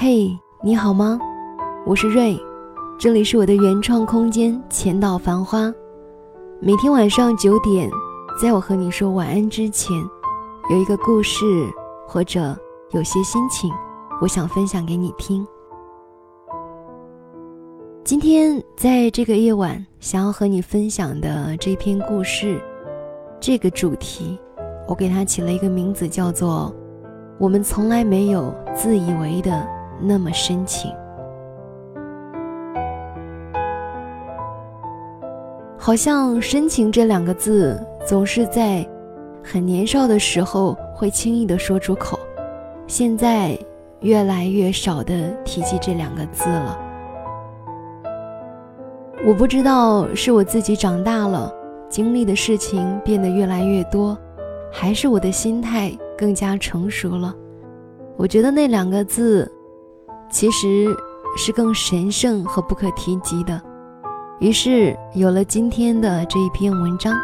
嘿，你好吗？我是瑞，这里是我的原创空间浅岛繁花。每天晚上九点，在我和你说晚安之前，有一个故事或者有些心情，我想分享给你听。今天在这个夜晚，想要和你分享的这篇故事，这个主题，我给它起了一个名字，叫做“我们从来没有自以为的那么深情”。好像“深情”这两个字，总是在很年少的时候会轻易的说出口，现在越来越少的提及这两个字了。我不知道是我自己长大了，经历的事情变得越来越多，还是我的心态更加成熟了。我觉得那两个字，其实是更神圣和不可提及的。于是有了今天的这一篇文章。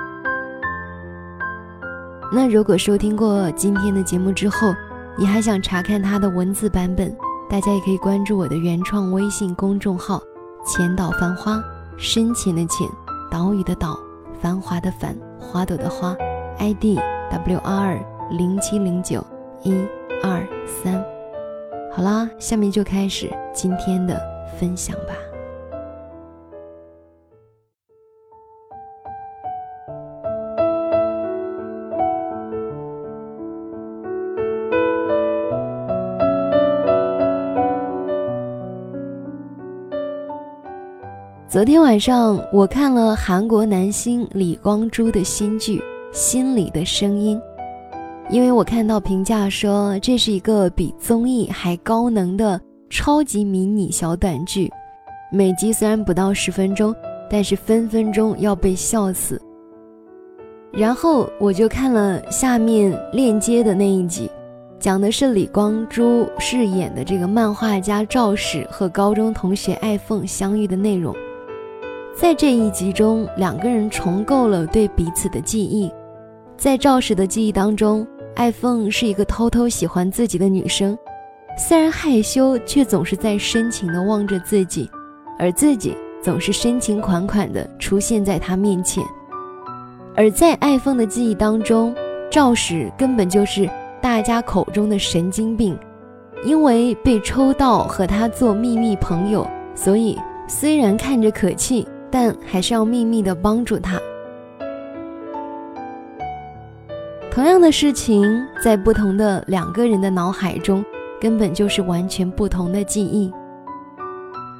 那如果收听过今天的节目之后，你还想查看它的文字版本，大家也可以关注我的原创微信公众号“浅岛繁花”。深浅的浅，岛屿的岛，繁华的繁，花朵的花，ID W R 零七零九一二三。好啦，下面就开始今天的分享吧。昨天晚上我看了韩国男星李光洙的新剧《心里的声音》，因为我看到评价说这是一个比综艺还高能的超级迷你小短剧，每集虽然不到十分钟，但是分分钟要被笑死。然后我就看了下面链接的那一集，讲的是李光洙饰演的这个漫画家赵史和高中同学爱凤相遇的内容。在这一集中，两个人重构了对彼此的记忆。在赵史的记忆当中，爱凤是一个偷偷喜欢自己的女生，虽然害羞，却总是在深情地望着自己，而自己总是深情款款地出现在他面前。而在爱凤的记忆当中，赵史根本就是大家口中的神经病，因为被抽到和他做秘密朋友，所以虽然看着可气。但还是要秘密的帮助他。同样的事情，在不同的两个人的脑海中，根本就是完全不同的记忆。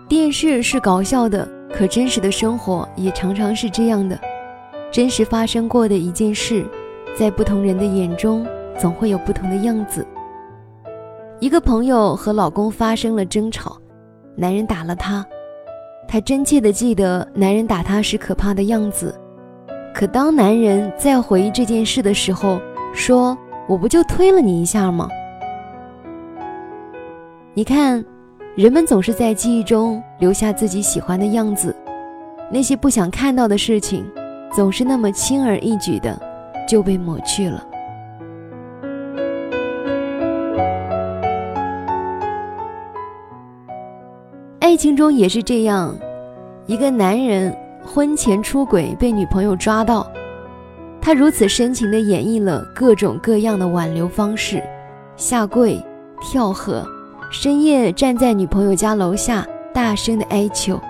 电视是搞笑的，可真实的生活也常常是这样的。真实发生过的一件事，在不同人的眼中，总会有不同的样子。一个朋友和老公发生了争吵，男人打了她。她真切地记得男人打她时可怕的样子，可当男人在回忆这件事的时候，说：“我不就推了你一下吗？”你看，人们总是在记忆中留下自己喜欢的样子，那些不想看到的事情，总是那么轻而易举的就被抹去了。爱情中也是这样，一个男人婚前出轨被女朋友抓到，他如此深情地演绎了各种各样的挽留方式：下跪、跳河、深夜站在女朋友家楼下大声的哀求。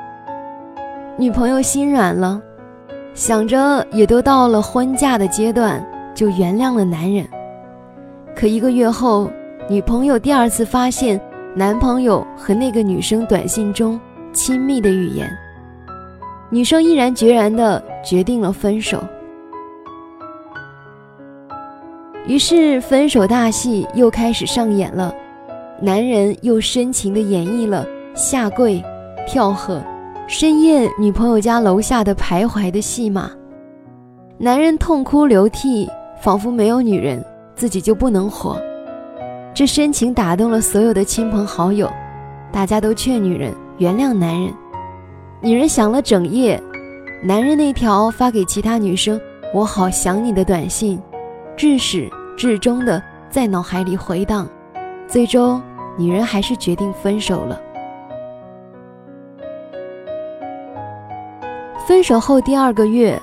女朋友心软了，想着也都到了婚嫁的阶段，就原谅了男人。可一个月后，女朋友第二次发现。男朋友和那个女生短信中亲密的语言，女生毅然决然的决定了分手。于是分手大戏又开始上演了，男人又深情的演绎了下跪、跳河、深夜女朋友家楼下的徘徊的戏码。男人痛哭流涕，仿佛没有女人自己就不能活。这深情打动了所有的亲朋好友，大家都劝女人原谅男人。女人想了整夜，男人那条发给其他女生“我好想你”的短信，至始至终的在脑海里回荡。最终，女人还是决定分手了。分手后第二个月，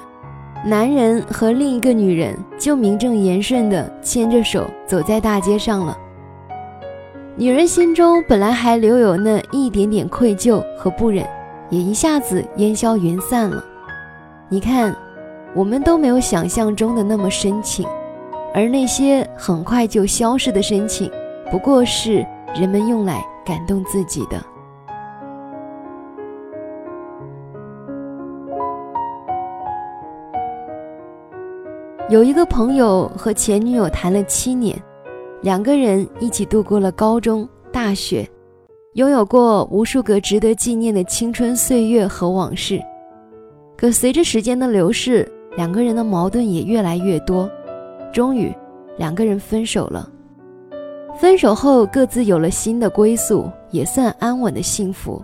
男人和另一个女人就名正言顺的牵着手走在大街上了。女人心中本来还留有那一点点愧疚和不忍，也一下子烟消云散了。你看，我们都没有想象中的那么深情，而那些很快就消失的深情，不过是人们用来感动自己的。有一个朋友和前女友谈了七年。两个人一起度过了高中、大学，拥有过无数个值得纪念的青春岁月和往事。可随着时间的流逝，两个人的矛盾也越来越多，终于，两个人分手了。分手后，各自有了新的归宿，也算安稳的幸福。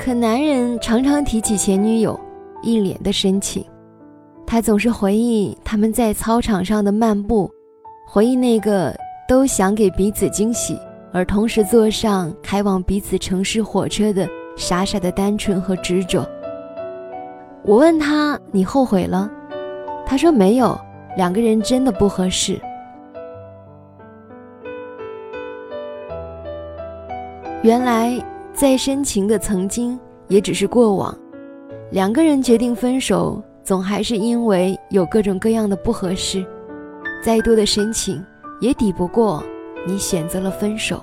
可男人常常提起前女友，一脸的深情，他总是回忆他们在操场上的漫步。回忆那个都想给彼此惊喜，而同时坐上开往彼此城市火车的傻傻的单纯和执着。我问他：“你后悔了？”他说：“没有，两个人真的不合适。”原来再深情的曾经也只是过往，两个人决定分手，总还是因为有各种各样的不合适。再多的深情，也抵不过你选择了分手。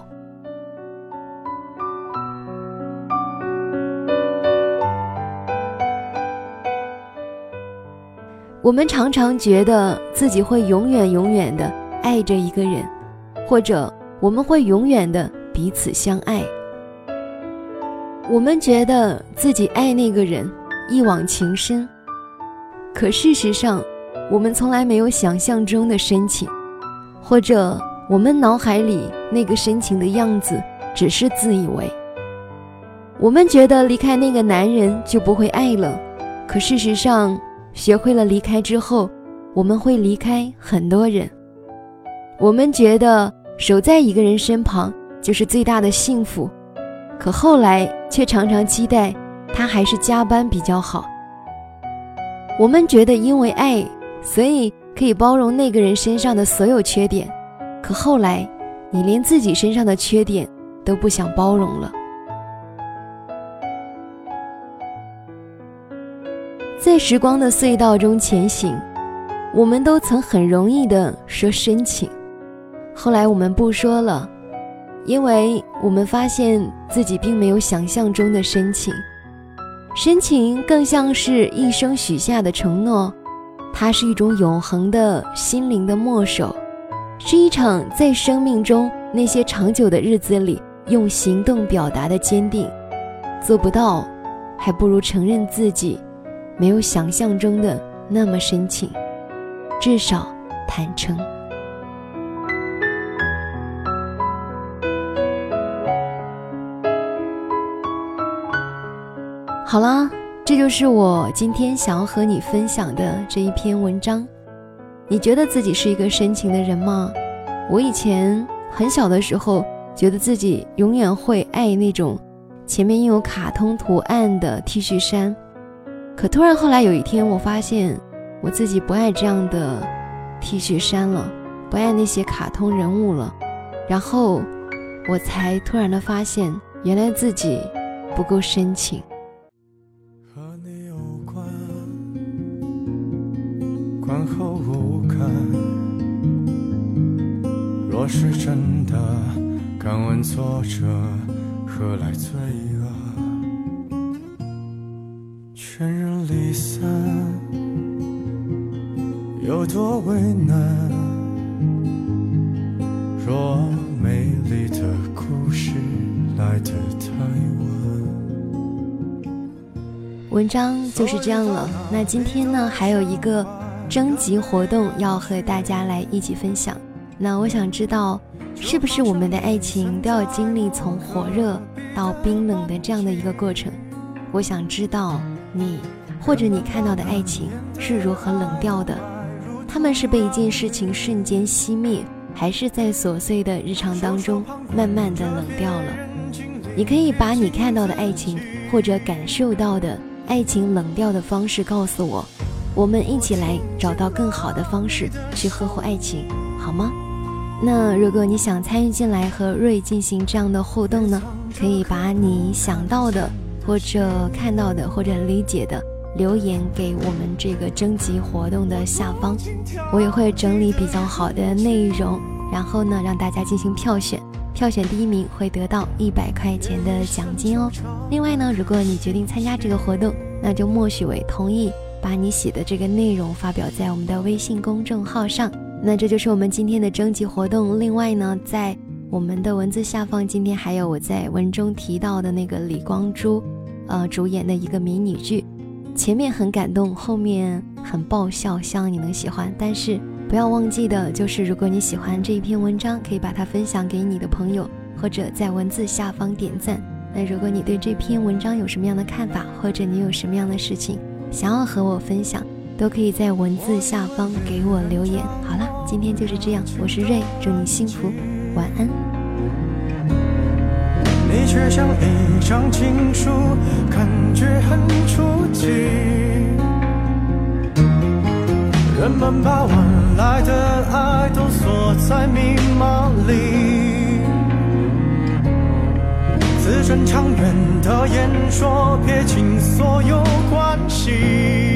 我们常常觉得自己会永远永远的爱着一个人，或者我们会永远的彼此相爱。我们觉得自己爱那个人一往情深，可事实上。我们从来没有想象中的深情，或者我们脑海里那个深情的样子只是自以为。我们觉得离开那个男人就不会爱了，可事实上，学会了离开之后，我们会离开很多人。我们觉得守在一个人身旁就是最大的幸福，可后来却常常期待他还是加班比较好。我们觉得因为爱。所以可以包容那个人身上的所有缺点，可后来，你连自己身上的缺点都不想包容了。在时光的隧道中前行，我们都曾很容易的说深情，后来我们不说了，因为我们发现自己并没有想象中的深情，深情更像是一生许下的承诺。它是一种永恒的心灵的默守，是一场在生命中那些长久的日子里用行动表达的坚定。做不到，还不如承认自己没有想象中的那么深情，至少坦诚。好啦。这就是我今天想要和你分享的这一篇文章。你觉得自己是一个深情的人吗？我以前很小的时候，觉得自己永远会爱那种前面印有卡通图案的 T 恤衫。可突然后来有一天，我发现我自己不爱这样的 T 恤衫了，不爱那些卡通人物了。然后我才突然的发现，原来自己不够深情。观后无感。若是真的，敢问作者何来罪恶？全人离散，有多为难？若美丽的故事来得太晚。文章就是这样了。那今天呢，还有一个。征集活动要和大家来一起分享，那我想知道，是不是我们的爱情都要经历从火热到冰冷的这样的一个过程？我想知道你或者你看到的爱情是如何冷掉的，他们是被一件事情瞬间熄灭，还是在琐碎的日常当中慢慢的冷掉了？你可以把你看到的爱情或者感受到的爱情冷掉的方式告诉我，我们一起来找到更好的方式去呵护爱情，好吗？那如果你想参与进来和瑞进行这样的互动呢，可以把你想到的或者看到的或者理解的留言给我们这个征集活动的下方，我也会整理比较好的内容，然后呢让大家进行票选，票选第一名会得到一百块钱的奖金哦。另外呢，如果你决定参加这个活动，那就默许为同意把你写的这个内容发表在我们的微信公众号上。那这就是我们今天的征集活动。另外呢，在我们的文字下方，今天还有我在文中提到的那个李光洙，呃，主演的一个迷你剧，前面很感动，后面很爆笑，希望你能喜欢。但是不要忘记的就是，如果你喜欢这一篇文章，可以把它分享给你的朋友，或者在文字下方点赞。那如果你对这篇文章有什么样的看法，或者你有什么样的事情想要和我分享？都可以在文字下方给我留言。好了，今天就是这样，我是瑞，祝你幸福，晚安。你却像一张情书，感觉很初级。人们把晚来的爱都锁在密码里，字正腔圆的演说，撇清所有关系。